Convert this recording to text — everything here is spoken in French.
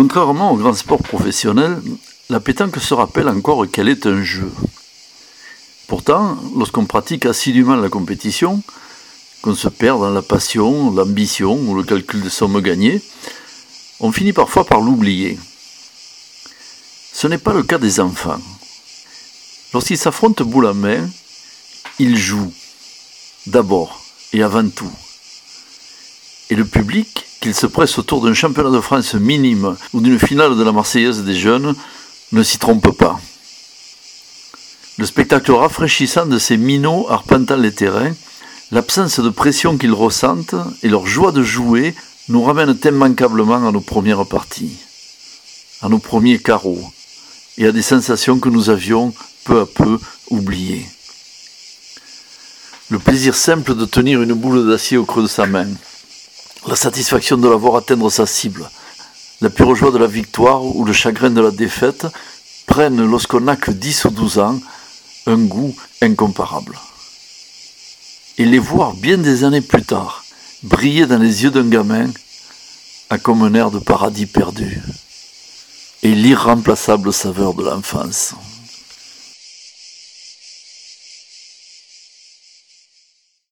Contrairement au grand sport professionnel, la pétanque se rappelle encore qu'elle est un jeu. Pourtant, lorsqu'on pratique assidûment la compétition, qu'on se perd dans la passion, l'ambition ou le calcul des sommes gagnées, on finit parfois par l'oublier. Ce n'est pas le cas des enfants. Lorsqu'ils s'affrontent boule à main, ils jouent, d'abord et avant tout. Et le public, qu'il se presse autour d'un championnat de France minime ou d'une finale de la Marseillaise des jeunes, ne s'y trompe pas. Le spectacle rafraîchissant de ces minots arpentant les terrains, l'absence de pression qu'ils ressentent et leur joie de jouer nous ramènent immanquablement à nos premières parties, à nos premiers carreaux et à des sensations que nous avions peu à peu oubliées. Le plaisir simple de tenir une boule d'acier au creux de sa main, la satisfaction de la voir atteindre sa cible, la pure joie de la victoire ou le chagrin de la défaite prennent, lorsqu'on n'a que 10 ou 12 ans, un goût incomparable. Et les voir bien des années plus tard, briller dans les yeux d'un gamin, a comme un air de paradis perdu, et l'irremplaçable saveur de l'enfance.